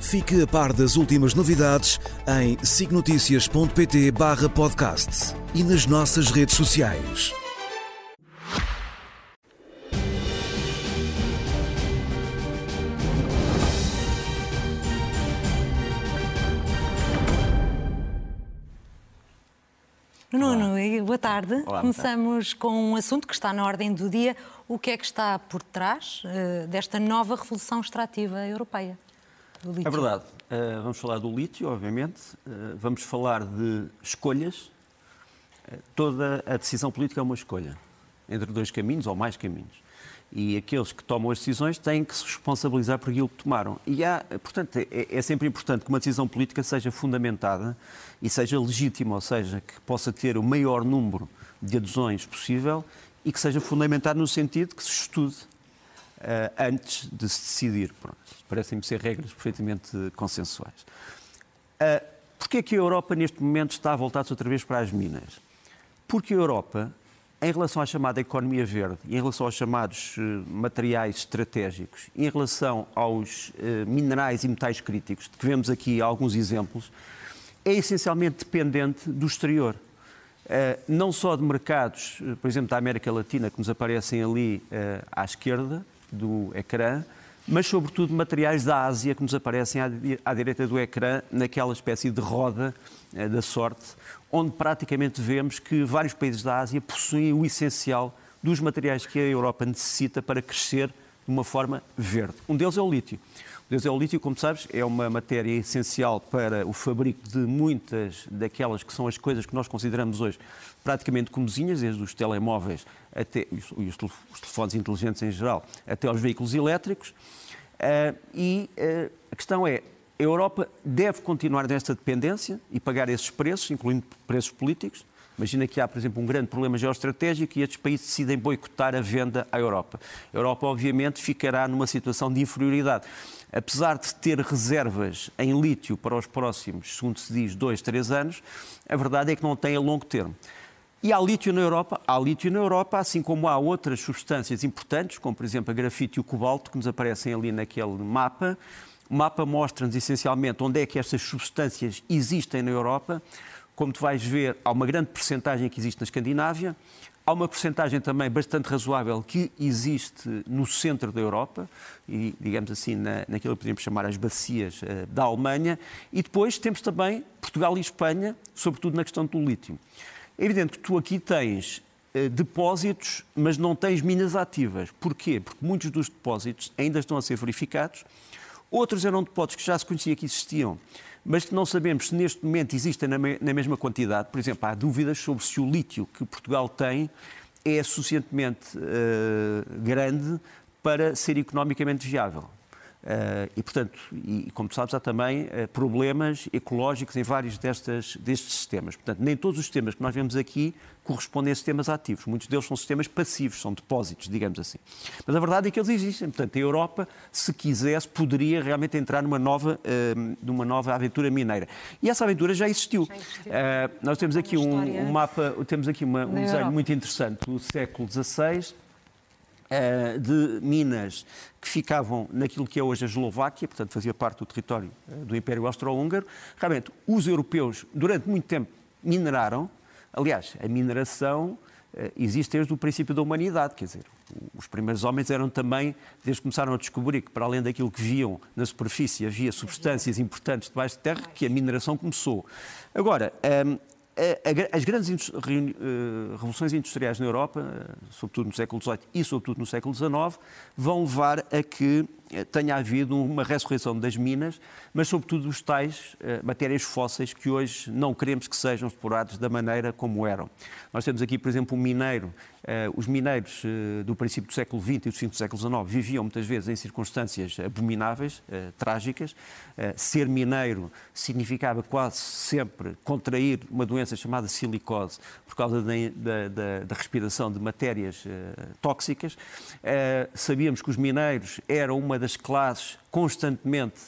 Fique a par das últimas novidades em signoticias.pt barra podcast e nas nossas redes sociais. Nuno, boa tarde. Olá, Começamos com um assunto que está na ordem do dia. O que é que está por trás uh, desta nova revolução extrativa europeia? É verdade. Uh, vamos falar do lítio, obviamente. Uh, vamos falar de escolhas. toda a decisão política é uma escolha entre dois caminhos ou mais caminhos. E aqueles que tomam as decisões têm que se responsabilizar por aquilo que tomaram. E há, portanto, é, é sempre importante que uma decisão política seja fundamentada e seja legítima, ou seja, que possa ter o maior número de adesões possível e que seja fundamentada no sentido que se estude uh, antes de se decidir. Parecem-me ser regras perfeitamente consensuais. Uh, Porquê é que a Europa, neste momento, está a voltar-se outra vez para as minas? Porque a Europa em relação à chamada economia verde, em relação aos chamados uh, materiais estratégicos, em relação aos minerais e metais críticos, de que vemos aqui alguns exemplos, é essencialmente dependente do exterior. Não só de mercados, por exemplo, da América Latina, que nos aparecem ali à esquerda do ecrã, mas sobretudo materiais da Ásia que nos aparecem à, direita do ecrã, naquela espécie de roda da sorte, onde praticamente vemos que vários países da Ásia possuem o essencial dos materiais que a Europa necessita para crescer de uma forma verde. Um deles é o lítio. Deles o lítio, como sabes, é uma matéria essencial para o fabrico de muitas daquelas que são as coisas que nós consideramos hoje praticamente comozinhas, desde os telemóveis até os, os telefones inteligentes em geral, até aos veículos elétricos. Uh, e uh, a questão é, a Europa deve continuar nesta dependência e pagar esses preços, incluindo preços políticos. Imagina que há, por exemplo, um grande problema geoestratégico e estes países decidem boicotar a venda à Europa. A Europa, obviamente, ficará numa situação de inferioridade. Apesar de ter reservas em lítio para os próximos, segundo se diz, dois, três anos, a verdade é que não tem a longo termo. E há lítio na Europa? Há lítio na Europa, assim como há outras substâncias importantes, como por exemplo a grafite e o cobalto, que nos aparecem ali naquele mapa. O mapa mostra-nos essencialmente onde é que estas substâncias existem na Europa. Como tu vais ver, há uma grande percentagem que existe na Escandinávia, há uma percentagem também bastante razoável que existe no centro da Europa, e digamos assim, na, naquilo que podemos chamar as bacias uh, da Alemanha, e depois temos também Portugal e Espanha, sobretudo na questão do lítio. É evidente que tu aqui tens uh, depósitos, mas não tens minas ativas. Porquê? Porque muitos dos depósitos ainda estão a ser verificados Outros eram depósitos que já se conhecia que existiam, mas que não sabemos se neste momento existem na, me na mesma quantidade. Por exemplo, há dúvidas sobre se o lítio que Portugal tem é suficientemente uh, grande para ser economicamente viável. Uh, e, portanto, e, como sabes, há também uh, problemas ecológicos em vários destas, destes sistemas. Portanto, nem todos os sistemas que nós vemos aqui correspondem a sistemas ativos. Muitos deles são sistemas passivos, são depósitos, digamos assim. Mas a verdade é que eles existem. Portanto, a Europa, se quisesse, poderia realmente entrar numa nova, uh, numa nova aventura mineira. E essa aventura já existiu. Já existiu. nós temos aqui um, um, mapa, temos aqui uma, um desenho Europa. muito interessante do século XVI eh, de minas que ficavam naquilo que é hoje a Eslováquia, portanto fazia parte do território eh, do Império Austro-Húngaro. Realmente, os europeus, durante muito tempo, mineraram. Aliás, a mineração eh, existe desde o princípio da humanidade, quer dizer, os primeiros homens eram também, desde que começaram a descobrir que para além daquilo que viam na superfície havia substâncias importantes debaixo de terra, que a mineração começou. Agora, ehm, as grandes eh, revoluções industriais na Europa, eh, sobretudo no século XVIII e sobretudo no século XIX, vão levar a que tenha havido uma ressurreição das minas, mas sobretudo dos tais uh, matérias fósseis que hoje não queremos que sejam explorados da maneira como eram. Nós temos aqui, por exemplo, um mineiro. Uh, os mineiros uh, do princípio do século XX e do fim do século XIX viviam muitas vezes em circunstâncias abomináveis, trágicas. ser mineiro significava quase sempre contrair uma doença chamada silicose por causa da, da, da respiração de matérias tóxicas. sabíamos que os mineiros eram uma das classes constantemente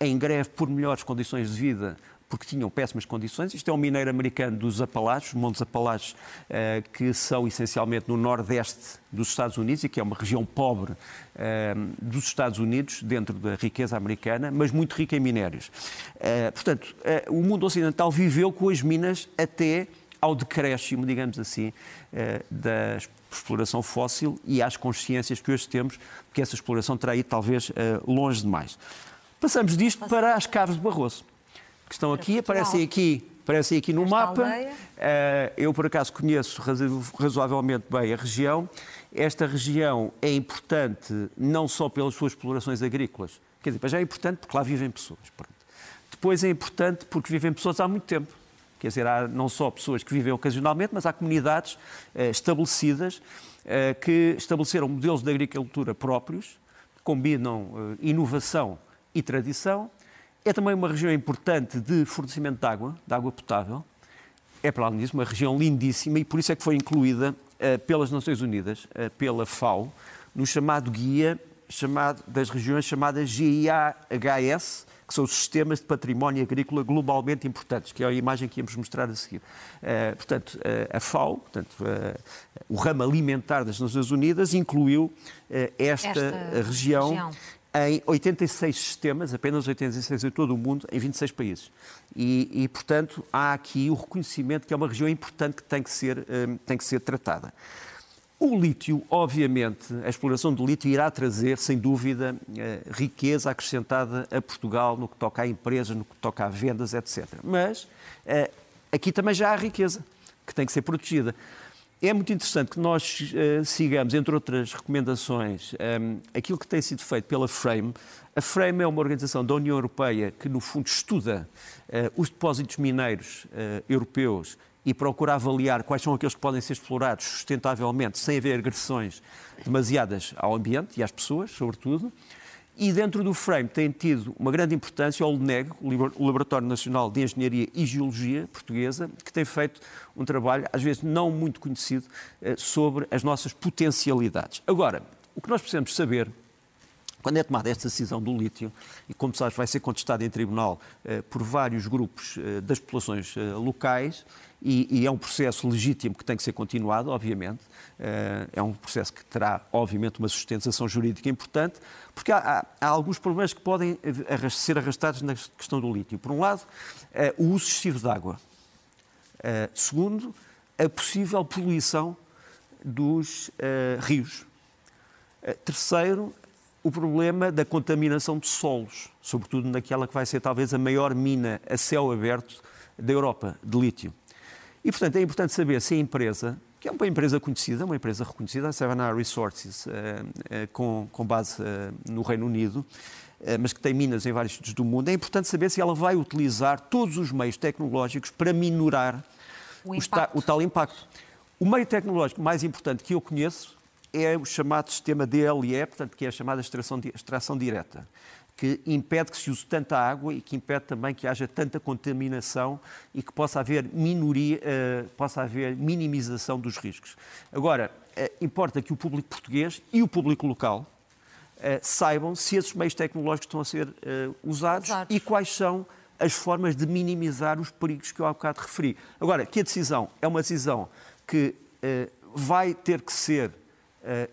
em greve por melhores condições de vida, porque tinham péssimas condições. Isto é um mineiro americano dos Apalaches, Montes Apalaches, eh, que são essencialmente no nordeste dos Estados Unidos e que é uma região pobre eh, dos Estados Unidos, dentro da riqueza americana, mas muito rica em minérios. Eh, portanto, o mundo ocidental viveu com as minas até ao decréscimo, digamos assim, da exploração fóssil e às consciências que hoje temos que essa exploração terá ido talvez longe demais. Passamos disto para as caves de Barroso, que estão aqui, aparecem aqui, aparecem aqui no mapa. Uh, eu, por acaso, conheço razoavelmente bem a região. Esta região é importante não só pelas suas explorações agrícolas, quer dizer, já é importante porque lá vivem pessoas. Depois é importante porque vivem pessoas há muito tempo. Quer dizer, há não só pessoas que vivem ocasionalmente, mas há comunidades uh, estabelecidas uh, que estabeleceram modelos de agricultura próprios, combinam inovação e tradição. É também uma região importante de fornecimento de água, de água potável. É, para além disso, uma região lindíssima e por isso é que foi incluída pelas Nações Unidas, pela FAO, no chamado guia chamado, das regiões chamadas GIAHS, que são os sistemas de património agrícola globalmente importantes, que é a imagem que íamos mostrar a seguir. Uh, portanto, uh, a FAO, portanto, uh, o ramo alimentar das Nações Unidas, incluiu esta, esta região, região em 86 sistemas, apenas 86 em todo o mundo, em 26 países. E, e, portanto, há aqui o reconhecimento que é uma região importante que tem que ser, um, tem que ser tratada. O lítio, obviamente, a exploração do lítio irá trazer, sem dúvida, eh, riqueza acrescentada a Portugal no que toca a empresas, no que toca a vendas, etc. Mas eh, aqui também já há riqueza que tem que ser protegida. É muito interessante que nós uh, sigamos, entre outras recomendações, aquilo que tem sido feito pela Frame. A Frame é uma organização da União Europeia que, no fundo, estuda os depósitos mineiros europeus e procura avaliar quais são aqueles que podem ser explorados sustentavelmente, sem haver agressões demasiadas ao ambiente e às pessoas, sobretudo. E dentro do frame tem tido uma grande importância o LNEG, o Laboratório Nacional de Engenharia e Geologia Portuguesa, que tem feito um trabalho, às vezes não muito conhecido, eh, sobre as nossas potencialidades. Agora, o que nós precisamos saber quando é tomada esta decisão do lítio, e como sabes, vai ser contestada em tribunal eh, por vários grupos eh, das populações locais, e, e, é um processo legítimo que tem que ser continuado, obviamente. Eh, é um processo que terá, obviamente, uma sustentação jurídica importante, porque há, há, há alguns problemas que podem ser arrastados na questão do lítio. Por um lado, eh, o uso excessivo de água. Eh, segundo, a possível poluição dos rios. terceiro, o problema da contaminação de solos, sobretudo naquela que vai ser talvez a maior mina a céu aberto da Europa, de lítio. E, portanto, é importante saber se a empresa, que é uma empresa conhecida, uma empresa reconhecida, a Savannah Resources, eh, eh, com, com base eh, no Reino Unido, mas que tem minas em vários sítios do mundo, é importante saber se ela vai utilizar todos os meios tecnológicos para minorar o, o, o tal impacto. O meio tecnológico mais importante que eu conheço é o chamado sistema DLE, portanto, que é a chamada extração, extração direta que impede que se use tanta água e que impede também que haja tanta contaminação e que possa haver minoria, uh, possa haver minimização dos riscos. Agora, uh, importa que o público português e o público local uh, saibam se esses meios tecnológicos estão a ser usados e quais são as formas de minimizar os perigos que eu há bocado referi. Agora, que a decisão é uma decisão que vai ter que ser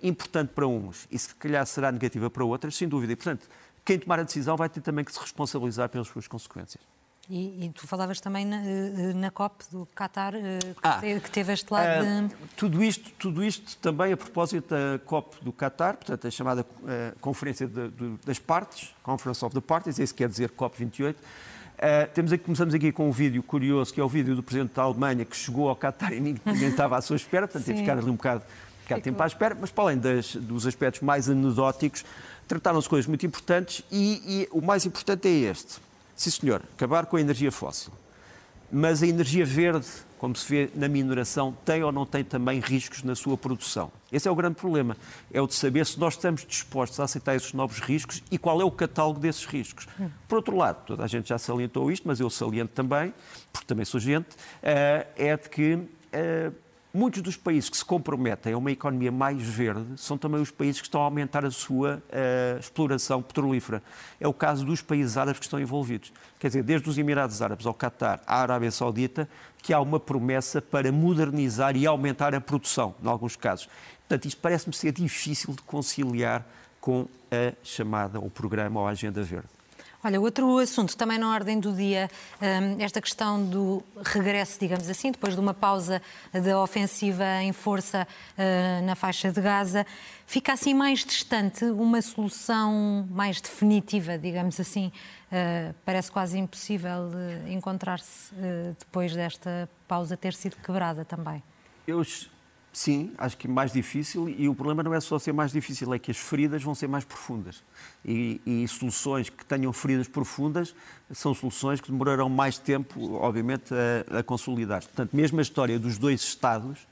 importante para uns e se calhar será negativa para outras, sem dúvida. E, portanto, quem tomar a decisão vai ter também que se responsabilizar pelas suas consequências. E, e, tu falavas também na, eh, na COP do Qatar, eh, que, ah, teve, que teve este lado de... Tudo isto, tudo isto também a propósito da COP do Qatar, portanto a chamada uh, Conferência de, de, das Partes, Conference of the Parties, isso quer dizer COP 28. Uh, temos aqui, começamos aqui com um vídeo curioso, que é o vídeo do Presidente da Alemanha, que chegou ao Qatar e ninguém estava à sua espera, portanto teve que ficar ali um bocado ficar tempo à espera, mas para além das, dos aspectos mais anedóticos, trataram-se coisas muito importantes e, e o mais importante é este. Sim, senhor, acabar com a energia fóssil. Mas a energia verde, como se vê na mineração, tem ou não tem também riscos na sua produção. Esse é o grande problema. É o de saber se nós estamos dispostos a aceitar esses novos riscos e qual é o catálogo desses riscos. Por outro lado, toda a gente já salientou isto, mas eu saliento também, porque também sou gente, eh, é de que eh, muitos dos países que se comprometem a uma economia mais verde são também os países que estão a aumentar a sua uh, exploração petrolífera. É o caso dos países árabes que estão envolvidos. Quer dizer, desde os Emirados Árabes ao Qatar, à Arábia Saudita, que há uma promessa para modernizar e aumentar a produção, em alguns casos. Portanto, isto parece-me ser difícil de conciliar com a chamada, o programa ou a agenda verde. Olha, outro assunto também na ordem do dia, hum, esta questão do regresso, digamos assim, depois de uma pausa da ofensiva em força hum, na faixa de Gaza, fica assim mais distante uma solução mais definitiva, digamos assim. Hum, parece quase impossível encontrar-se depois desta pausa ter sido quebrada também. Eu Sim, acho que mais difícil e o problema não é só ser mais difícil, é que as feridas vão ser mais profundas. E, e, soluções que tenham feridas profundas são soluções que demorarão mais tempo, obviamente, a, a consolidar. Portanto, mesmo a história dos dois Estados,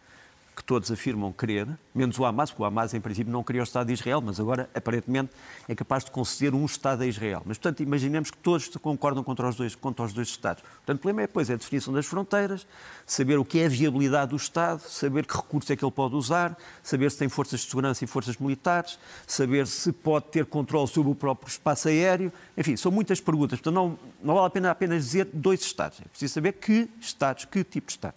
que todos afirmam querer, menos o Hamas, porque o Hamas em princípio não queria o Estado de Israel, mas agora aparentemente é capaz de conceder um Estado a Israel. Mas portanto imaginemos que todos concordam contra os dois, contra os dois Estados. Portanto o problema é depois é a definição das fronteiras, saber o que é a viabilidade do Estado, saber que recursos é que ele pode usar, saber se tem forças de segurança e forças militares, saber se pode ter controle sobre o próprio espaço aéreo. Enfim, são muitas perguntas. Portanto não, não vale a pena apenas dizer dois Estados. É preciso saber que Estados, que tipo de Estado.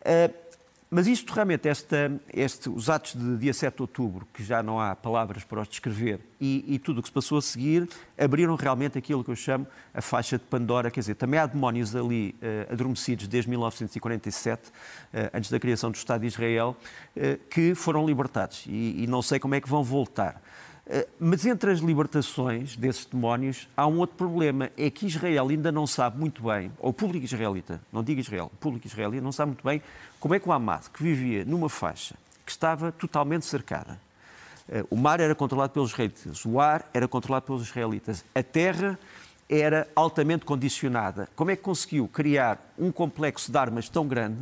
Uh, mas isto realmente, esta, este, os atos de dia 7 de outubro, que já não há palavras para os descrever, e, e tudo o que se passou a seguir, abriram realmente aquilo que eu chamo a faixa de Pandora. Quer dizer, também há demónios ali uh, adormecidos desde 1947, uh, eh, antes da criação do Estado de Israel, uh, que foram libertados. E, e não sei como é que vão voltar. Mas entre as libertações desses demónios há um outro problema, é que Israel ainda não sabe muito bem, ou o público israelita, não digo Israel, o público israelita não sabe muito bem como é que o Hamas, que vivia numa faixa que estava totalmente cercada, eh, o mar era controlado pelos israelitas, o ar era controlado pelos israelitas, a terra era altamente condicionada. Como é que conseguiu criar um complexo de armas tão grande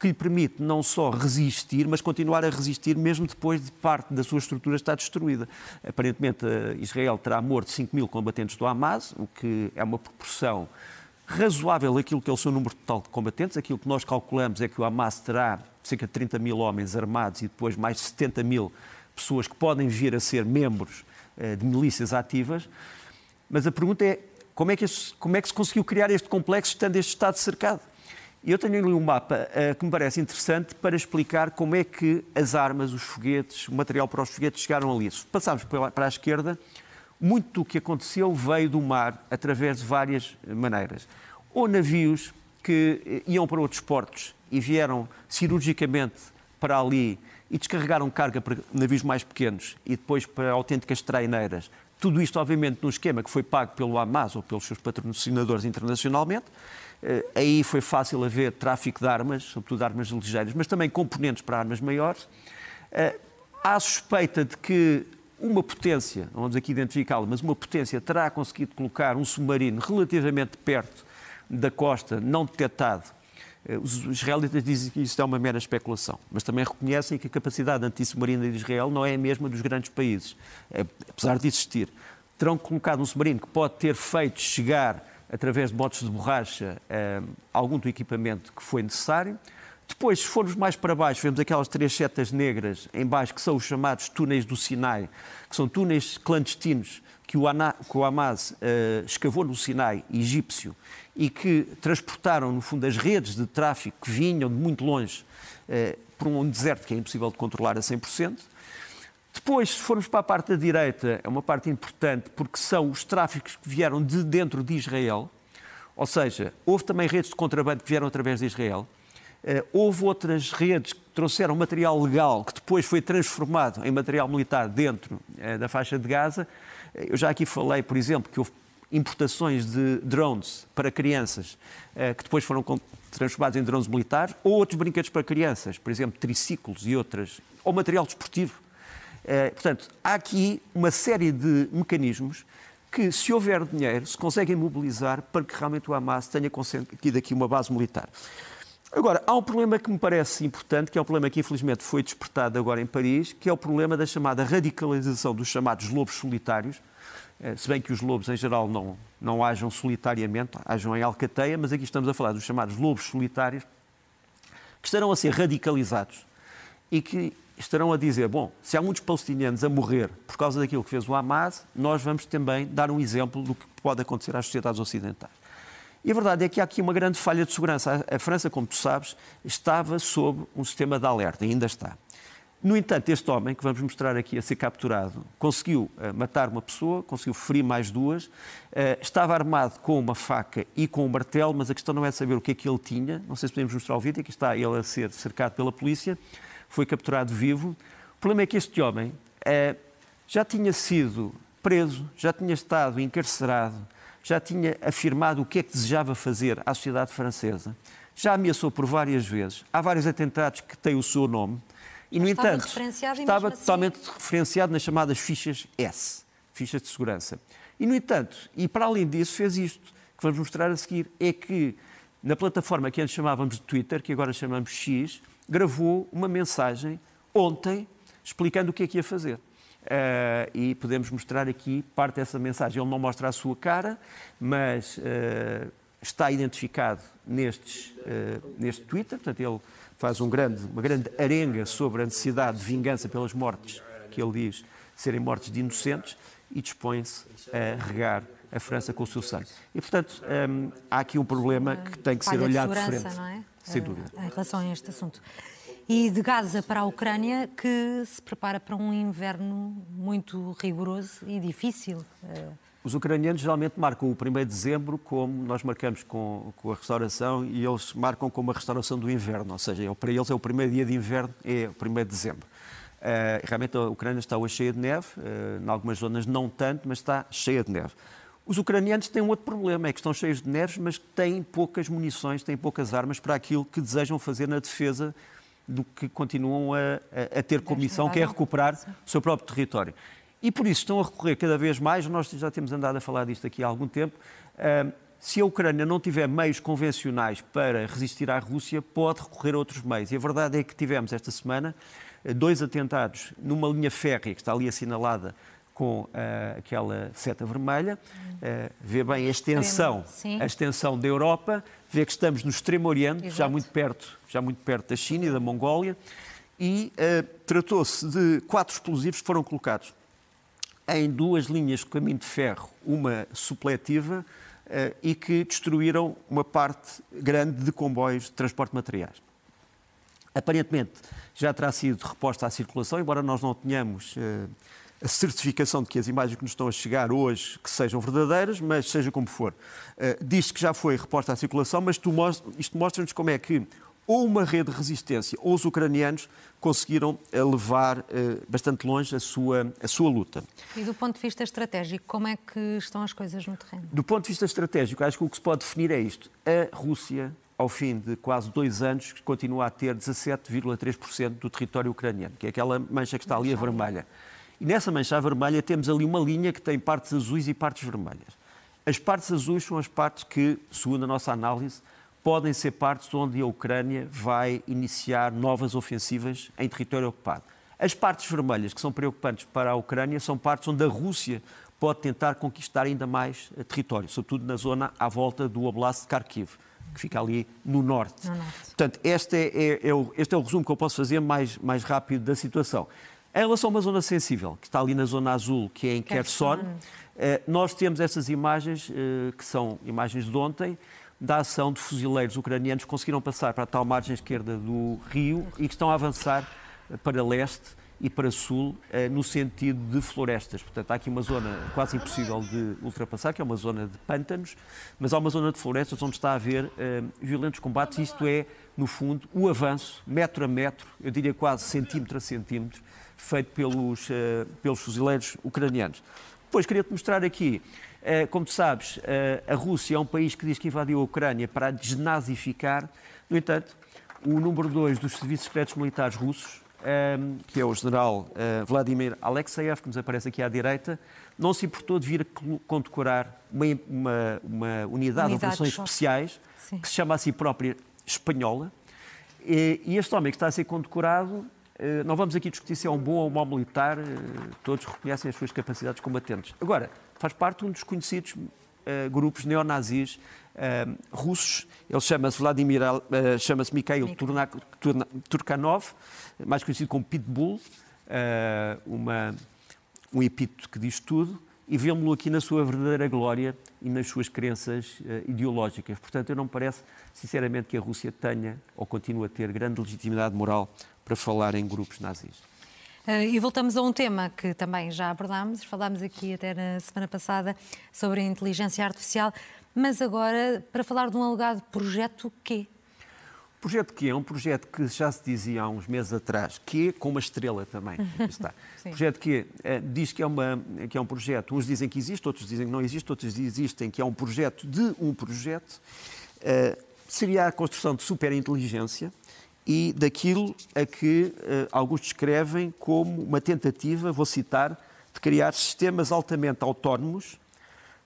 que lhe permite não só resistir, mas continuar a resistir mesmo depois de parte da sua estrutura estar destruída. Aparentemente, eh, Israel terá morto 5 mil combatentes do Hamas, o que é uma proporção razoável aquilo que é o seu número total de combatentes. Aquilo que nós calculamos é que o Hamas terá cerca de 30 mil homens armados e depois mais de 70 mil pessoas que podem vir a ser membros eh, de milícias ativas. Mas a pergunta é como é que, como é que se conseguiu criar este complexo estando este Estado cercado? Eu tenho ali um mapa uh, que me parece interessante para explicar como é que as armas, os foguetes, o material para os foguetes chegaram ali. Se passarmos para a esquerda, muito do que aconteceu veio do mar através de várias maneiras. Ou navios que eh, iam para outros portos e vieram cirurgicamente para ali e descarregaram carga para navios mais pequenos e depois para autênticas traineiras. Tudo isto, obviamente, num esquema que foi pago pelo Hamas ou pelos seus patrocinadores internacionalmente. Eh, aí foi fácil haver tráfico de armas, sobretudo armas ligeiras, mas também componentes para armas maiores. Eh, há suspeita de que uma potência, não vamos aqui identificá-la, mas uma potência terá conseguido colocar um submarino relativamente perto da costa, não detectado. Eh, os israelitas dizem que isso é uma mera especulação, mas também reconhecem que a capacidade antissubmarina de Israel não é a mesma dos grandes países, apesar de existir. Terão colocado um submarino que pode ter feito chegar através de botes de borracha, eh, algum do equipamento que foi necessário. Depois, se formos mais para baixo, vemos aquelas três setas negras em baixo, que são os chamados túneis do Sinai, que são túneis clandestinos que o, Hamas uh, escavou no Sinai egípcio e que transportaram, no fundo, as redes de tráfico que vinham de muito longe uh, por um deserto que é impossível de controlar a 100%. Depois, se formos para a parte da direita, é uma parte importante porque são os tráficos que vieram de dentro de Israel, ou seja, houve também redes de contrabando que vieram através de Israel. Uh, houve outras redes que trouxeram material legal que depois foi transformado em material militar dentro uh, da faixa de Gaza. Eu já aqui falei, por exemplo, que houve importações de drones para crianças, eh, que depois foram transformados em drones militares, ou outros brinquedos para crianças, por exemplo, triciclos e outras, ou material desportivo. Eh, portanto, há aqui uma série de mecanismos que, se houver dinheiro, se conseguem mobilizar para que realmente o Hamas tenha conseguido aqui uma base militar. Agora, há um problema que me parece importante, que é um problema que infelizmente foi despertado agora em Paris, que é o problema da chamada radicalização dos chamados lobos solitários, eh, se bem que os lobos em geral não, não ajam solitariamente, ajam em alcateia, mas aqui estamos a falar dos chamados lobos solitários, que estarão a ser radicalizados e que estarão a dizer: bom, se há muitos palestinianos a morrer por causa daquilo que fez o Hamas, nós vamos também dar um exemplo do que pode acontecer às sociedades ocidentais. E a verdade é que há aqui uma grande falha de segurança. A França, como tu sabes, estava sob um sistema de alerta, ainda está. No entanto, este homem, que vamos mostrar aqui a ser capturado, conseguiu uh, matar uma pessoa, conseguiu ferir mais duas, uh, estava armado com uma faca e com um martelo, mas a questão não é saber o que é que ele tinha. Não sei se podemos mostrar o vídeo, aqui está ele a ser cercado pela polícia, foi capturado vivo. O problema é que este homem uh, já tinha sido preso, já tinha estado encarcerado, já tinha afirmado o que é que desejava fazer à sociedade francesa, já ameaçou por várias vezes. Há vários atentados que têm o seu nome. E, no estava entanto, estava assim... totalmente referenciado nas chamadas fichas S, fichas de segurança. E, no entanto, e para além disso, fez isto, que vamos mostrar a seguir, é que na plataforma que antes chamávamos de Twitter, que agora chamamos X, gravou uma mensagem ontem explicando o que é que ia fazer. Uh, e podemos mostrar aqui parte dessa mensagem. Ele não mostra a sua cara, mas uh, está identificado nestes, uh, neste Twitter. Portanto, ele faz um grande, uma grande arenga sobre a necessidade de vingança pelas mortes, que ele diz serem mortes de inocentes, e dispõe-se a regar a França com o seu sangue. E, portanto, um, há aqui um problema que tem que ser olhado de, frente. Não é? Sem dúvida. Em relação a este assunto e de Gaza para a Ucrânia, que se prepara para um inverno muito rigoroso e difícil. Eh, Os ucranianos geralmente marcam o 1 de dezembro como nós marcamos com, com, a restauração e eles marcam como a restauração do inverno, ou seja, para eles é o primeiro dia de inverno, é o 1 de dezembro. Uh, realmente a Ucrânia está hoje cheia de neve, uh, em algumas zonas não tanto, mas está cheia de neve. Os ucranianos têm um outro problema, é que estão cheios de neves, mas têm poucas munições, têm poucas armas para aquilo que desejam fazer na defesa do que continuam a, a, a ter como missão, que é recuperar o seu próprio território. E por isso estão a recorrer cada vez mais, nós já temos andado a falar disto aqui há algum tempo, uh, se a Ucrânia não tiver meios convencionais para resistir à Rússia, pode recorrer a outros meios. E a verdade é que tivemos esta semana dois atentados numa linha férrea que está ali assinalada com uh, aquela seta vermelha, uh, vê bem a extensão, a extensão da Europa, vê que estamos no Extremo Oriente, Exato. já muito perto, já muito perto da China e da Mongólia, e uh, tratou-se de quatro explosivos que foram colocados em duas linhas de caminho de ferro, uma supletiva, e que destruíram uma parte grande de comboios de transporte de materiais. Aparentemente já terá sido reposta à circulação, embora nós não tenhamos a certificação de que as imagens que nos estão a chegar hoje que sejam verdadeiras, mas seja como for. Uh, diz que já foi reposta à circulação, mas isto mostra-nos como é que ou uma rede de resistência ou os ucranianos conseguiram eh, levar uh, bastante longe a sua, a sua luta. E do ponto de vista estratégico, como é que estão as coisas no terreno? Do ponto de vista estratégico, acho que o que se pode definir é isto. A Rússia, ao fim de quase dois anos, continua a ter 17,3% do território ucraniano, que é aquela mancha que está ali a vermelha. E nessa mancha vermelha temos ali uma linha que tem partes azuis e partes vermelhas. As partes azuis são as partes que, segundo a nossa análise, podem ser partes onde a Ucrânia vai iniciar novas ofensivas em território ocupado. As partes vermelhas, que são preocupantes para a Ucrânia, são partes onde a Rússia pode tentar conquistar ainda mais eh, território, sobretudo na zona à volta do Oblast de Kharkiv, que fica ali no norte. No norte. Portanto, este é, é, é, o, este é o resumo que eu posso fazer mais, mais rápido da situação. Em relação a uma zona sensível, que está ali na zona azul, que é em Kherson, eh, nós temos essas imagens, eh, que são imagens de ontem, da ação de fuzileiros ucranianos que conseguiram passar para a tal margem esquerda do rio e que estão a avançar para leste e para sul, eh, no sentido de florestas. Portanto, há aqui uma zona quase impossível de ultrapassar, que é uma zona de pântanos, mas há uma zona de florestas onde está a haver violentos combates. Isto é, no fundo, o avanço, metro a metro, eu diria quase centímetro a centímetro, feito pelos, uh, pelos fuzileiros ucranianos. Depois queria-te mostrar aqui Eh, como tu sabes, eh, a Rússia é um país que diz que invadiu a Ucrânia para a desnazificar. No entanto, o número 2 dos serviços secretos militares russos, ehm, que é o general eh, Vladimir Alexeyev, que nos aparece aqui à direita, não se importou de vir condecorar uma, uma, uma unidade de operações especiais, Sim. que se chama a si própria espanhola. E este homem que está a ser condecorado não vamos aqui discutir se é um bom ou um mau militar, todos reconhecem as suas capacidades combatentes. Agora, faz parte de um dos conhecidos uh, grupos neonazis russos. Ele chama-se Vladimir, chama-se Mikhail Turkanov, mais conhecido como Pitbull, uma, um epíteto que diz tudo, e vemos-lo aqui na sua verdadeira glória e nas suas crenças ideológicas. Portanto, eu não me parece, sinceramente, que a Rússia tenha ou continue a ter grande legitimidade moral para falar em grupos nazis. Uh, e voltamos a um tema que também já abordámos, falámos aqui até na semana passada sobre a inteligência artificial, mas agora para falar de um alegado projeto Q. O projeto Q é um projeto que já se dizia há uns meses atrás, Q com uma estrela também. está. projeto Q uh, diz que é, uma, que é um projeto, uns dizem que existe, outros dizem que não existe, outros existem que é um projeto de um projeto. Uh, seria a construção de superinteligência, e daquilo a que uh, alguns descrevem como uma tentativa, vou citar, de criar sistemas altamente autónomos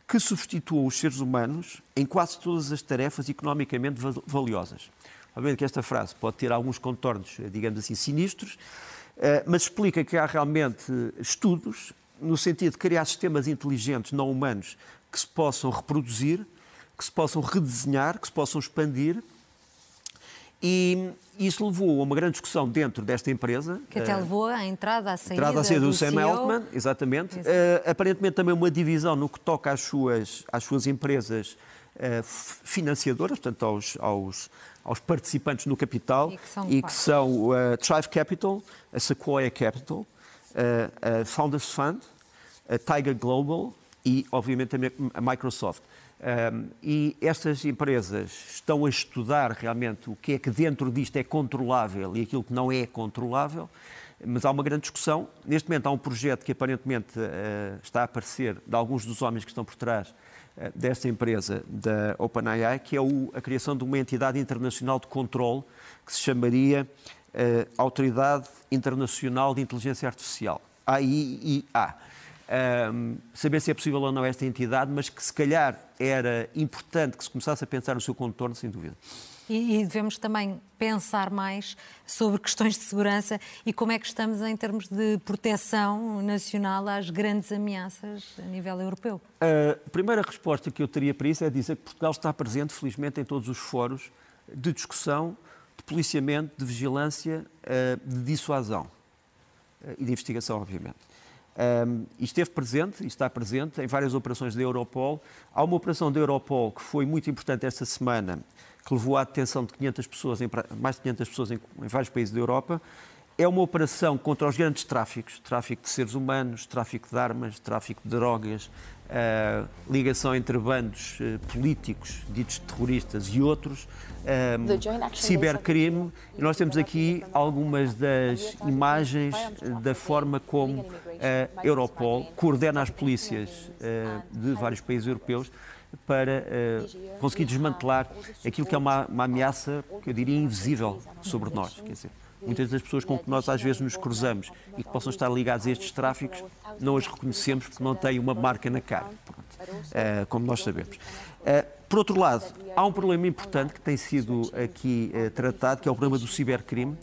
que substituam os seres humanos em quase todas as tarefas economicamente valiosas. Obviamente que esta frase pode ter alguns contornos, eh, digamos assim, sinistros, uh, mas explica que há realmente estudos no sentido de criar sistemas inteligentes não humanos que se possam reproduzir, que se possam redesenhar, que se possam expandir e isso levou a uma grande discussão dentro desta empresa. Que até uh, levou à entrada, à saída, entrada à saída do, do Sam CEO. Altman, exatamente. Uh, aparentemente também uma divisão no que toca às suas, às suas empresas financiadoras, portanto aos, aos, aos, participantes no capital, e que são, e que são a Thrive Capital, a Sequoia Capital, a Founders Fund, a Tiger Global e, obviamente, a Microsoft. Um, e estas empresas estão a estudar realmente o que é que dentro disto é controlável e aquilo que não é controlável, mas há uma grande discussão. Neste momento há um projeto que aparentemente uh, está a aparecer de alguns dos homens que estão por trás desta empresa, da OpenAI, que é o, a criação de uma entidade internacional de controle que se chamaria uh, Autoridade Internacional de Inteligência Artificial, AIIA um, saber se é possível ou não esta entidade, mas que se calhar era importante que se começasse a pensar no seu contorno, sem dúvida. E, e, devemos também pensar mais sobre questões de segurança e como é que estamos em termos de proteção nacional às grandes ameaças a nível europeu. A primeira resposta que eu teria para isso é dizer que Portugal está presente, felizmente, em todos os fóruns de discussão, de policiamento, de vigilância, eh, de dissuasão eh, e de investigação, obviamente. Um, e esteve presente, e está presente, em várias operações da Europol. Há uma operação da Europol que foi muito importante esta semana, que levou à detenção de 500 pessoas, em, mais de 500 pessoas em, em vários países da Europa. É uma operação contra os grandes tráficos, tráfico de seres humanos, tráfico de armas, tráfico de drogas, uh, ligação entre bandos uh, políticos, ditos terroristas e outros, um, cibercrime. E nós temos aqui algumas das imagens da forma como a Europol coordena as polícias uh, de vários países europeus para uh, conseguir desmantelar aquilo que é uma, uma, ameaça, que eu diria, invisível sobre nós. Quer dizer, muitas das pessoas com que nós às vezes nos cruzamos e que possam estar ligadas a estes tráficos, não as reconhecemos porque não têm uma marca na cara, uh, como nós sabemos. Uh, por outro lado, há um problema importante que tem sido aqui tratado, que é o problema do cibercrime.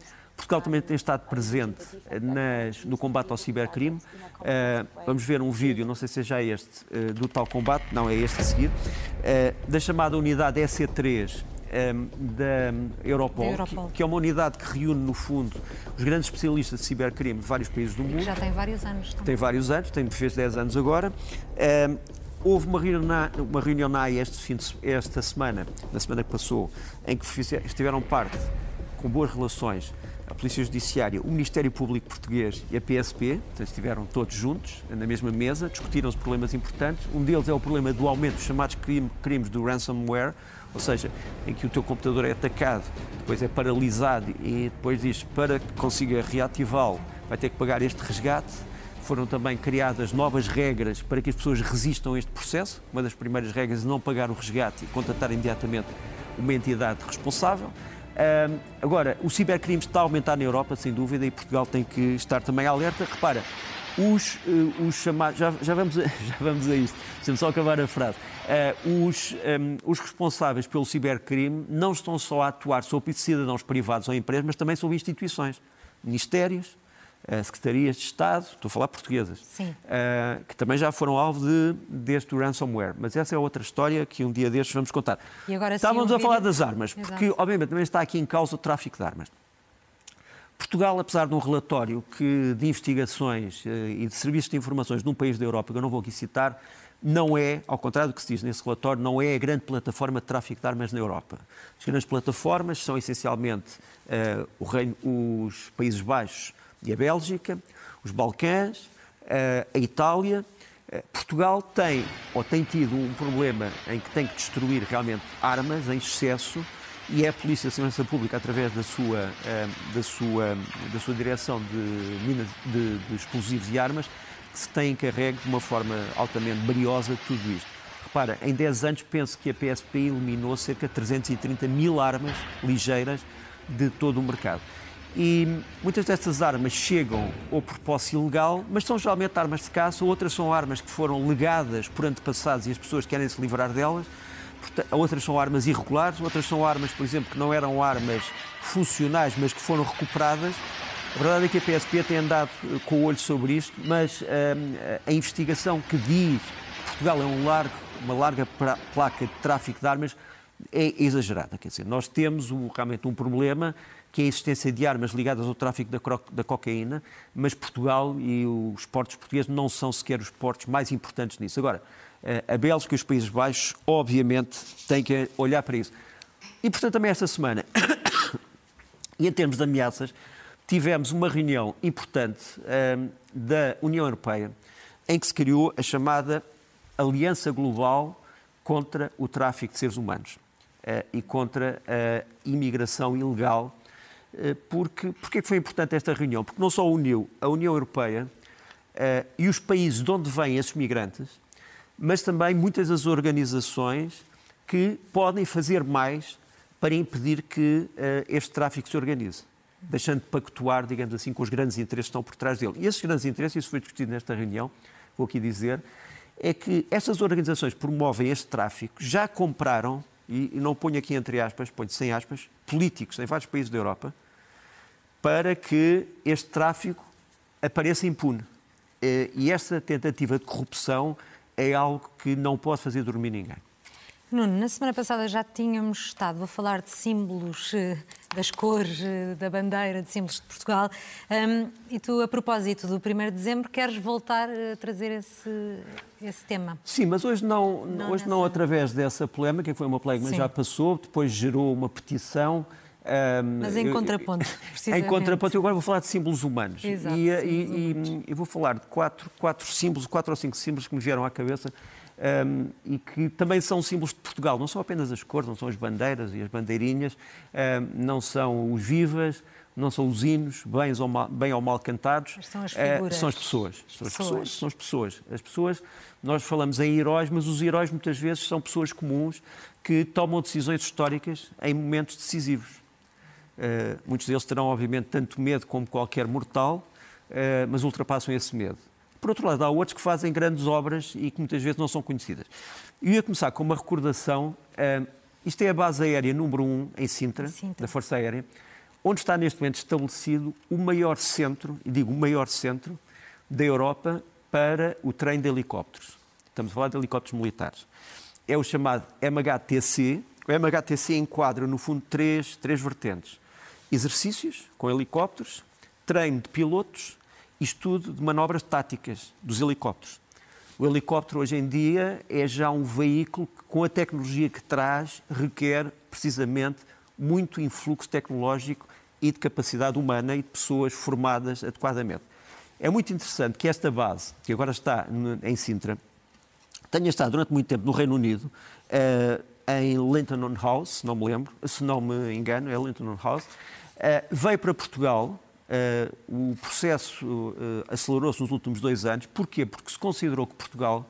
Portugal também tem estado presente nas, no combate ao cibercrime. Uh, vamos ver um vídeo, não sei se é já este, uh, do tal combate, não, é este a seguir, uh, da chamada unidade EC3 um, da Europol, Europol. Que, que, é uma unidade que reúne, no fundo, os grandes especialistas de cibercrime de vários países do mundo. Já tem vários anos. Também. Tem vários anos, tem, fez 10 anos agora. Um, houve uma reunião, na, uma reunião na AIA esta semana, na semana que passou, em que estiveram parte, com boas relações, a Polícia Judiciária, o Ministério Público Português e a PSP, portanto, estiveram todos juntos, na mesma mesa, discutiram os problemas importantes. Um deles é o problema do aumento dos chamados crimes do ransomware, ou seja, em que o teu computador é atacado, depois é paralisado e depois diz para que consiga reativá-lo vai ter que pagar este resgate. foram também criadas novas regras para que as pessoas resistam a este processo. Uma das primeiras regras é não pagar o resgate e contatar imediatamente uma entidade responsável. Agora, o cibercrime está a aumentar na Europa, sem dúvida, e Portugal tem que estar também alerta. Repara, os, uh, os chamados. Já, já, vamos a, já vamos a isto, deixa-me só acabar a frase. Uh, os, os responsáveis pelo cibercrime não estão só a atuar sobre cidadãos privados ou empresas, mas também sobre instituições, ministérios, secretarias de Estado, estou a falar portuguesas, uh, que também já foram alvo de, deste ransomware. Mas essa é outra história que um dia destes vamos contar. Estávamos a falar das armas, Exato. porque obviamente também está aqui em causa o tráfico de armas. Portugal, apesar de um relatório que, de investigações uh, e de serviços de informações num país da Europa, que eu não vou aqui citar, não é, ao contrário do que se diz nesse relatório, não é a grande plataforma de tráfico de armas na Europa. As grandes plataformas são essencialmente uh, Reino, os Países Baixos e a Bélgica, os Balcãs, uh, a Itália. Uh, Portugal tem, ou tem tido, um problema em que tem que destruir realmente armas em excesso e é a Polícia de Segurança Pública, através da sua, da sua, da sua direção de, minas, de, de explosivos e armas, que se tem encarregue de uma forma altamente briosa tudo isto. Repara, em 10 anos penso que a PSP eliminou cerca de 330 mil armas ligeiras de todo o mercado. E muitas destas armas chegam ou por posse ilegal, mas são geralmente armas de caça, outras são armas que foram legadas por antepassados e as pessoas querem se livrar delas. Outras são armas irregulares, outras são armas, por exemplo, que não eram armas funcionais, mas que foram recuperadas a verdade é que a PSP tem andado eh, com o olho sobre isto, mas uh, a investigação que diz que Portugal é um largo, uma larga placa de tráfico de armas é exagerada. Quer dizer, nós temos um, realmente um problema que é a existência de armas ligadas ao tráfico da, da, cocaína, mas Portugal e os portos portugueses não são sequer os portos mais importantes nisso. Agora, eh, a Bélgica e os Países Baixos, obviamente, têm que olhar para isso. E, portanto, também esta semana, em termos de ameaças, tivemos uma reunião importante um, da União Europeia em que se criou a chamada Aliança Global contra o Tráfico de Seres Humanos uh, e contra a imigração ilegal. Uh, porque, porque foi importante esta reunião? Porque não só uniu a União Europeia uh, e os países de onde vêm esses migrantes, mas também muitas das organizações que podem fazer mais para impedir que este tráfico se organize deixando de pactuar, digamos assim, com os grandes interesses que estão por trás dele. E esses grandes interesses, isso foi discutido nesta reunião, vou aqui dizer, é que estas organizações promovem este tráfico já compraram, e, não ponho aqui entre aspas, ponho sem aspas, políticos em vários países da Europa, para que este tráfico apareça impune. Eh, e esta tentativa de corrupção é algo que não pode fazer dormir ninguém. Nuno, na semana passada já tínhamos estado a falar de símbolos eh, das cores eh, da bandeira, de símbolos de Portugal. Um, e tu, a propósito do 1 de dezembro, queres voltar a trazer esse, esse tema? Sim, mas hoje não, não hoje nessa... não através dessa polémica, que foi uma polémica que já passou, depois gerou uma petição. Um, mas em contraponto, precisamente. Em contraponto, eu agora vou falar de símbolos humanos. Exato, e, símbolos e, humanos. e, vou falar de quatro, quatro símbolos, quatro ou cinco símbolos que me vieram à cabeça um, e que também são símbolos de Portugal. Não são apenas as cores, não são as bandeiras e as bandeirinhas, um, não são os vivas, não são os hinos, bem ou mal, bem ou mal cantados. Mas são as figuras. Uh, são as pessoas. São as pessoas. pessoas. São as pessoas. As pessoas, nós falamos em heróis, mas os heróis muitas vezes são pessoas comuns que tomam decisões históricas em momentos decisivos. Uh, muitos deles terão, obviamente, tanto medo como qualquer mortal, uh, mas ultrapassam esse medo. Por outro lado, há outros que fazem grandes obras e que muitas vezes não são conhecidas. Eu ia começar com uma recordação. Uh, isto é a base aérea número 1 um, em Sintra, Sintra, da Força Aérea, onde está neste momento estabelecido o maior centro, e digo o maior centro, da Europa para o treino de helicópteros. Estamos a falar de helicópteros militares. É o chamado MHTC. O MHTC enquadra, no fundo, três, três vertentes. Exercícios com helicópteros, treino de pilotos estudo de manobras táticas dos helicópteros. O helicóptero hoje em dia é já um veículo que, com a tecnologia que traz, requer precisamente muito influxo tecnológico e de capacidade humana e de pessoas formadas adequadamente. É muito interessante que esta base, que agora está em Sintra, tenha estado durante muito tempo no Reino Unido, eh, em Linton on House, se não me lembro, se não me engano, é Linton on House, eh, veio para Portugal Uh, o processo uh, acelerou-se nos últimos dois anos. Porquê? Porque se considerou que Portugal,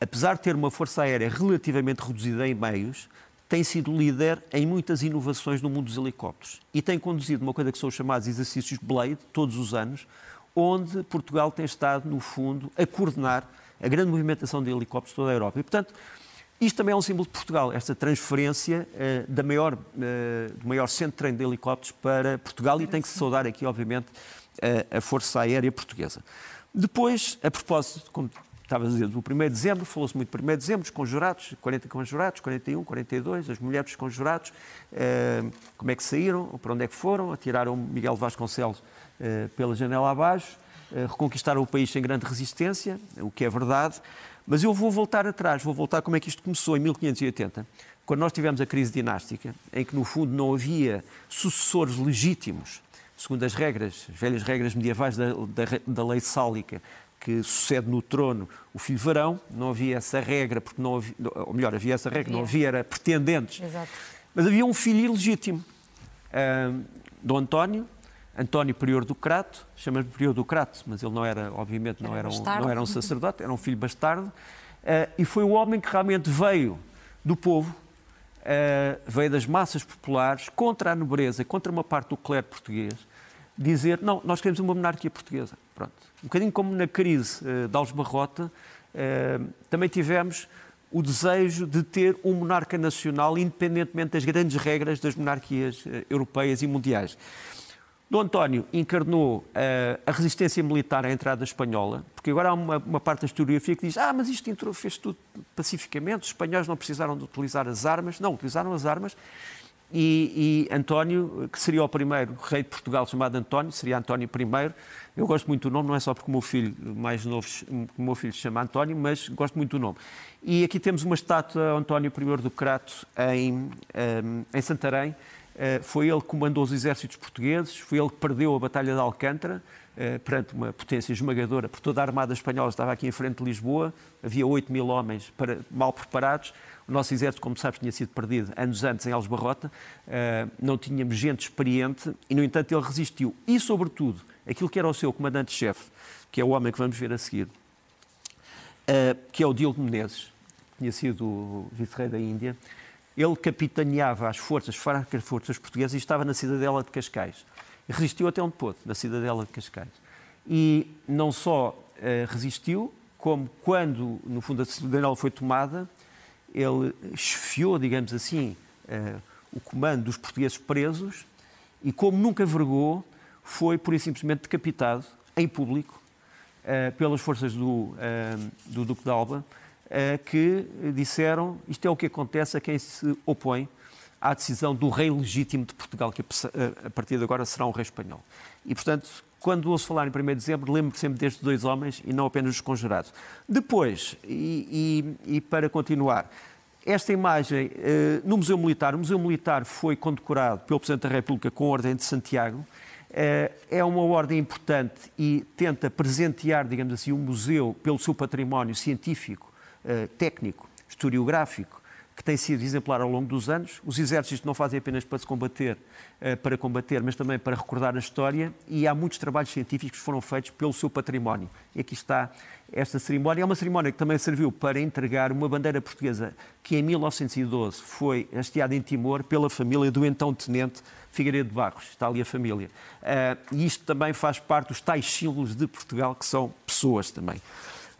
apesar de ter uma força aérea relativamente reduzida em meios, tem sido líder em muitas inovações no mundo dos helicópteros e tem conduzido uma coisa que são os chamados exercícios Blade, todos os anos, onde Portugal tem estado, no fundo, a coordenar a grande movimentação de helicópteros de toda a Europa. E, portanto, isto também é um símbolo de Portugal, esta transferência uh, da maior, uh, do maior centro de treino de helicópteros para Portugal e tem que se saudar aqui, obviamente, uh, a Força Aérea Portuguesa. Depois, a propósito, como estava a dizer, do 1 de dezembro, falou-se muito do 1 de dezembro, os conjurados, 40 conjurados, 41, 42, as mulheres dos conjurados, como é que saíram, para onde é que foram, atiraram Miguel Vasconcelos pela janela abaixo, reconquistaram o país sem grande resistência, o que é verdade, mas eu vou voltar atrás, vou voltar como é que isto começou em 1580, quando nós tivemos a crise dinástica, em que no fundo não havia sucessores legítimos, segundo as regras, as velhas regras medievais da, da, da lei sálica, que sucede no trono o filho varão, não havia essa regra, porque não havia, ou melhor, havia essa regra, não havia. era pretendentes, Exato. mas havia um filho ilegítimo, Dom António, António Prior do Crato, chama-lhe Prior do Crato, mas ele não era, obviamente, não era, um, não era um sacerdote, era um filho bastardo, uh, e foi o homem que realmente veio do povo, uh, veio das massas populares, contra a nobreza, contra uma parte do clero português, dizer, não, nós queremos uma monarquia portuguesa. Pronto. Um bocadinho como na crise uh, de Alves Barrota, também tivemos o desejo de ter um monarca nacional, independentemente das grandes regras das monarquias europeias e mundiais. Dom António encarnou uh, a resistência militar à entrada espanhola, porque agora há uma, uma parte da historiografia que diz ah, mas isto entrou, fez tudo pacificamente, os espanhóis não precisaram de utilizar as armas. Não, utilizaram as armas. E, e António, que seria o primeiro rei de Portugal chamado António, seria António I. Eu gosto muito do nome, não é só porque o meu filho mais novo, o meu filho se chama António, mas gosto muito do nome. E aqui temos uma estátua António I do Crato em, em Santarém, foi ele que comandou os exércitos portugueses, foi ele que perdeu a Batalha de Alcântara, eh, perante uma potência esmagadora, por toda a Armada Espanhola estava aqui em frente de Lisboa, havia 8 mil homens para, mal preparados. O nosso exército, como sabes, tinha sido perdido anos antes em Alves Barrota, eh, não tínhamos gente experiente e, no entanto, ele resistiu. E, sobretudo, aquilo que era o seu comandante-chefe, que é o homem que vamos ver a seguir, que é o Diogo Menezes, que tinha sido vice-rei da Índia, ele capitaneava as forças, fracas forças portuguesas e estava na cidadela de Cascais. Resistiu até onde pôde, na cidadela de Cascais. E não só uh, resistiu, como quando, no fundo, a cidadela foi tomada, ele esfiou, digamos assim, uh, o comando dos portugueses presos e, como nunca vergou, foi, por e simplesmente, decapitado em público uh, pelas forças do, do Duque de Alba, que disseram isto é o que acontece a quem se opõe à decisão do rei legítimo de Portugal, que a partir de agora será um rei espanhol. E, portanto, quando ouço falar em 1 de dezembro, lembro sempre destes dois homens e não apenas dos conjurados. Depois, e, e, e para continuar, esta imagem uh, no Museu Militar, o Museu Militar foi condecorado pelo Presidente da República com a Ordem de Santiago. Uh, é uma ordem importante e tenta presentear, digamos assim, o museu pelo seu património científico eh, técnico, historiográfico, que tem sido exemplar ao longo dos anos. Os exércitos não fazem apenas para se combater, uh, para combater, mas também para recordar a história e há muitos trabalhos científicos que foram feitos pelo seu património. E aqui está esta cerimónia. É uma cerimónia que também serviu para entregar uma bandeira portuguesa que em 1912 foi hasteada em Timor pela família do então tenente Figueiredo Barros. Está ali a família. Uh, e isto também faz parte dos tais símbolos de Portugal, que são pessoas também.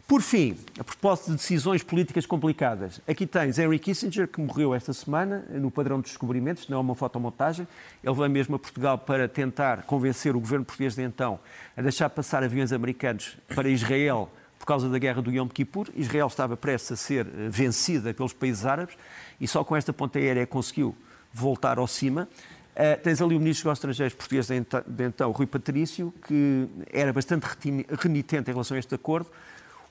Por fim, a propósito de decisões políticas complicadas, aqui tens Henry Kissinger, que morreu esta semana no padrão de descobrimentos, não é uma fotomontagem. Ele veio mesmo a Portugal para tentar convencer o governo português de então a deixar passar aviões americanos para Israel por causa da guerra do Yom Kippur. Israel estava prestes a ser eh, vencida pelos países árabes e só com esta ponta aérea conseguiu voltar ao cima. Uh, tens ali o ministro dos Estrangeiros português de então, Rui Patrício, que era bastante renitente em relação a este acordo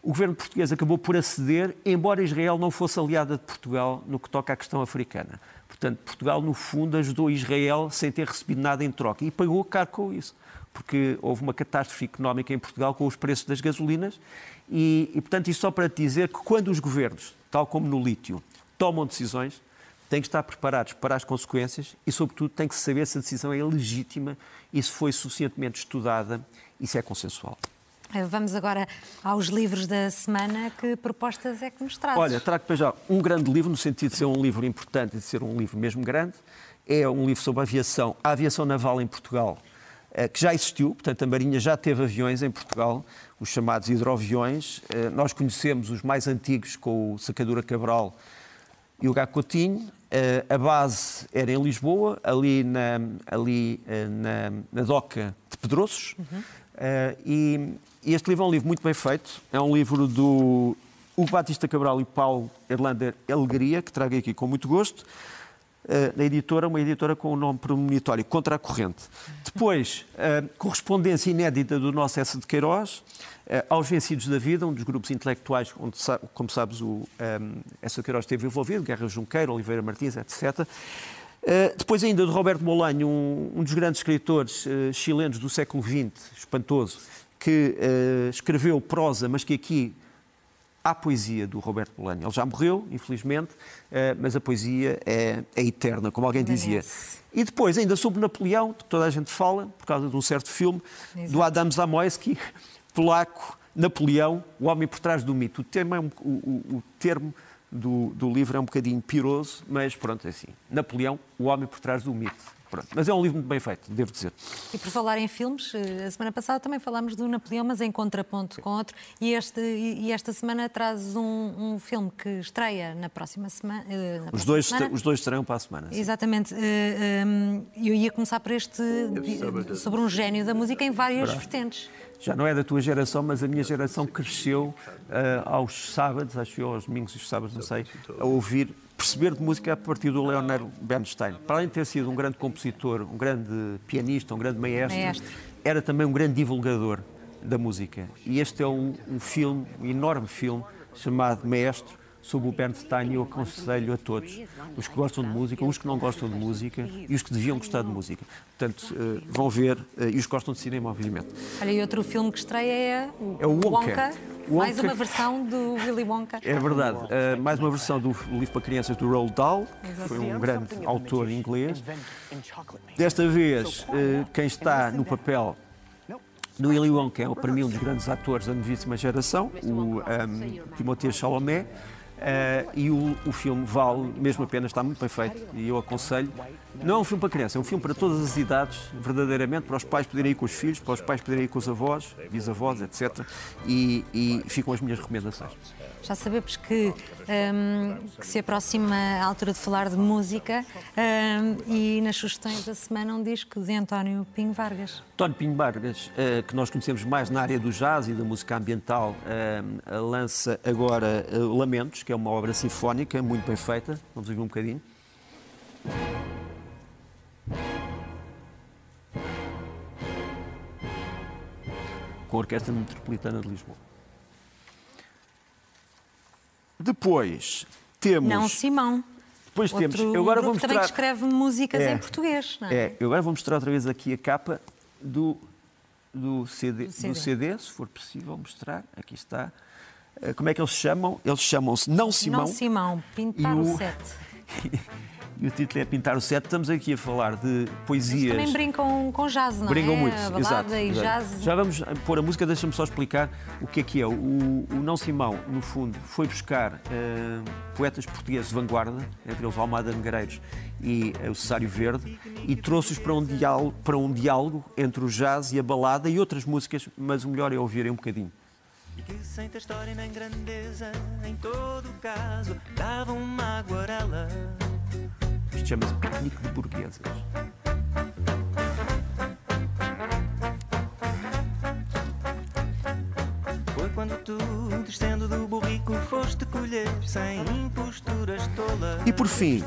o governo português acabou por aceder, embora Israel não fosse aliada de Portugal no que toca à questão africana. Portanto, Portugal, no fundo, ajudou Israel sem ter recebido nada em troca e pagou caro com isso, porque houve uma catástrofe económica em Portugal com os preços das gasolinas e, e portanto, isso só para dizer que quando os governos, tal como no lítio, tomam decisões, têm que estar preparados para as consequências e, sobretudo, têm que saber se a decisão é legítima e se foi suficientemente estudada e se é consensual. Vamos agora aos livros da semana. Que propostas é que nos traz? Olha, trago para já um grande livro, no sentido de ser um livro importante e de ser um livro mesmo grande. É um livro sobre aviação, a aviação naval em Portugal, eh, que já existiu, portanto, a Marinha já teve aviões em Portugal, os chamados hidroaviões. Eh, nós conhecemos os mais antigos com o Sacadura Cabral e o Gacotinho. Eh, a base era em Lisboa, ali na, ali, na, na doca de Pedroços. Uhum. E e este livro é um livro muito bem feito. É um livro do Hugo Batista Cabral e Paulo Erlander Alegria, que trago aqui com muito gosto. Uh, na editora, uma editora com o nome premonitório, Contra a Corrente. Depois, uh, correspondência inédita do nosso S. de Queiroz, uh, Aos Vencidos da Vida, um dos grupos intelectuais onde, como sabes, o um, S. de Queiroz esteve envolvido, Guerra Junqueiro, Oliveira Martins, etc. Uh, depois ainda de Roberto Molanho, um, um dos grandes escritores uh, chilenos do século XX, espantoso, que uh, escreveu prosa, mas que aqui há poesia do Roberto Bolanho. Ele já morreu, infelizmente, mas a poesia é, é, eterna, como alguém dizia. E depois, ainda sobre Napoleão, que toda a gente fala, por causa de um certo filme, Exato. do Adam Zamoyski, polaco, Napoleão, o homem por trás do mito. O termo, é um, o, o, o termo do, do, livro é um bocadinho piroso, mas pronto, é assim. Napoleão, o homem por trás do mito. Pronto. Mas é um livro muito bem feito, devo dizer. E por falar em filmes, eh, a semana passada também falámos do Napoleão, mas em contraponto com outro. E, este, e esta semana traz um, um filme que estreia na próxima semana. Eh, na os, dois, semana. os dois estreiam para a semana. Sim. Exatamente. Eh, eu ia começar por este, sobre um gênio da música em várias vertentes já não é da tua geração, mas a minha geração cresceu uh, aos sábados, acho que aos domingos e sábados, não sei, a ouvir perceber de música a partir do Leonard Bernstein. Para além de ter sido um grande compositor, um grande pianista, um grande maestro, maestro. era também um grande divulgador da música. E este é um, um filme, um enorme filme, chamado Maestro, sobre o Bernstein eu aconselho a todos, os que gostam de música, os que não gostam de música e os que deviam gostar de música. Portanto, uh, vão ver, uh, e os que gostam de cinema, obviamente. Olha, e outro filme que estreia é o, é o Wonka. Wonka. Mais uma versão do Willy Wonka. É verdade. Uh, mais uma versão do livro para crianças do Roald Dahl, que foi um grande autor inglês. Desta vez, quem está no papel do Willy Wonka é, para mim, um dos grandes atores da novíssima geração, o um, Timothée Chalamet. Uh, e o, o, filme vale mesmo a pena, está muito bem feito e eu aconselho. Não é um filme para criança, é um filme para todas as idades, verdadeiramente, para os pais poderem ir com os filhos, para os pais poderem ir com os avós, bisavós, etc. E, e ficam as minhas recomendações. Já sabemos que, um, que, se aproxima a altura de falar de música um, e nas sugestões da semana um disco de António Pinho Vargas. António Pinho Vargas, uh, que nós conhecemos mais na área do jazz e da música ambiental, uh, lança agora uh, Lamentos, que é uma obra sinfónica muito bem feita. Vamos ouvir um bocadinho. Com a Orquestra Metropolitana de Lisboa. Depois temos. Não Simão. Depois Outro temos. Eu agora vou mostrar... também escreve músicas é, em português, não é? É, eu agora vou mostrar outra vez aqui a capa do, do, CD, do, CD. do CD, se for possível mostrar. Aqui está. Eh, como é que eles se chamam? Eles chamam-se Não Simão. Não Simão, Pintar o, o Sete. e o título é Pintar o Sete. Estamos aqui a falar de poesias. Eles também brincam com jazz, não brincam é? muito, a exato, e exato. jazz. Já vamos pôr a música, deixa-me só explicar o que é que é. O, o Não Simão, no fundo, foi buscar uh, poetas portugueses de vanguarda, entre eles Almada Negreiros e uh, o Cesário Verde, e trouxe-os para, um diálogo, para um diálogo entre o jazz e a balada e outras músicas, mas o melhor é ouvirem um bocadinho. E que sem ter história nem grandeza, em todo caso, dava uma aguarela. Isto chama-se piquenique de burguesas. Foi quando tu, descendo do burrico, foste colher sem imposturas tolas. E por fim,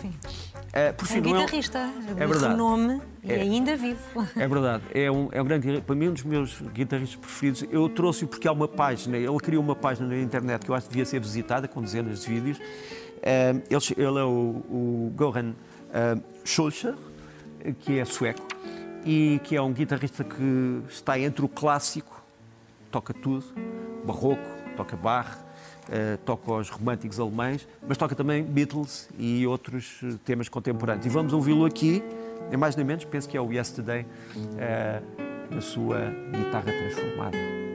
Uh, por fim, um guitarrista é, é verdade. nome e é, ainda vivo. É verdade, é um, é um grande para mim um dos meus guitarristas preferidos. Eu trouxe-o porque há uma página, ele criou uma página na internet que eu acho que devia ser visitada com dezenas de vídeos. Uh, ele, ele, é o, o Goran uh, que é sueco e que é um guitarrista que está entre o clássico, toca tudo, barroco, toca barre, Uh, toca aos românticos alemães, mas toca também Beatles e outros temas contemporâneos. E vamos ouvi-lo aqui, nem mais nem menos, penso que é o Yesterday, uh, na sua guitarra transformada.